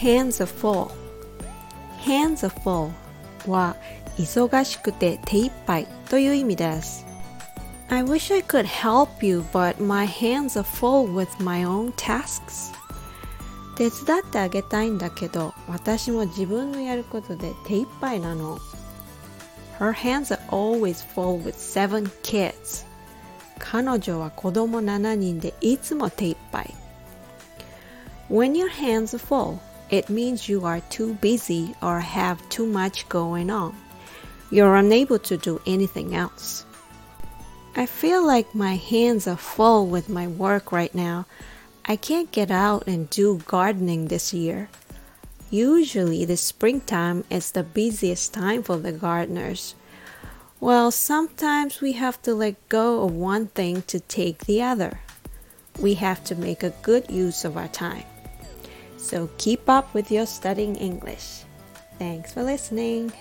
hands are full hands are full は忙しくて手一杯という意味です I wish I could help you but my hands are full with my own tasks 手伝ってあげたいんだけど私も自分のやることで手一杯なの Her hands are always full with seven kids 彼女は子供7人でいつも手一杯 When your hands are full it means you are too busy or have too much going on. You're unable to do anything else. I feel like my hands are full with my work right now. I can't get out and do gardening this year. Usually, the springtime is the busiest time for the gardeners. Well, sometimes we have to let go of one thing to take the other. We have to make a good use of our time. So keep up with your studying English. Thanks for listening.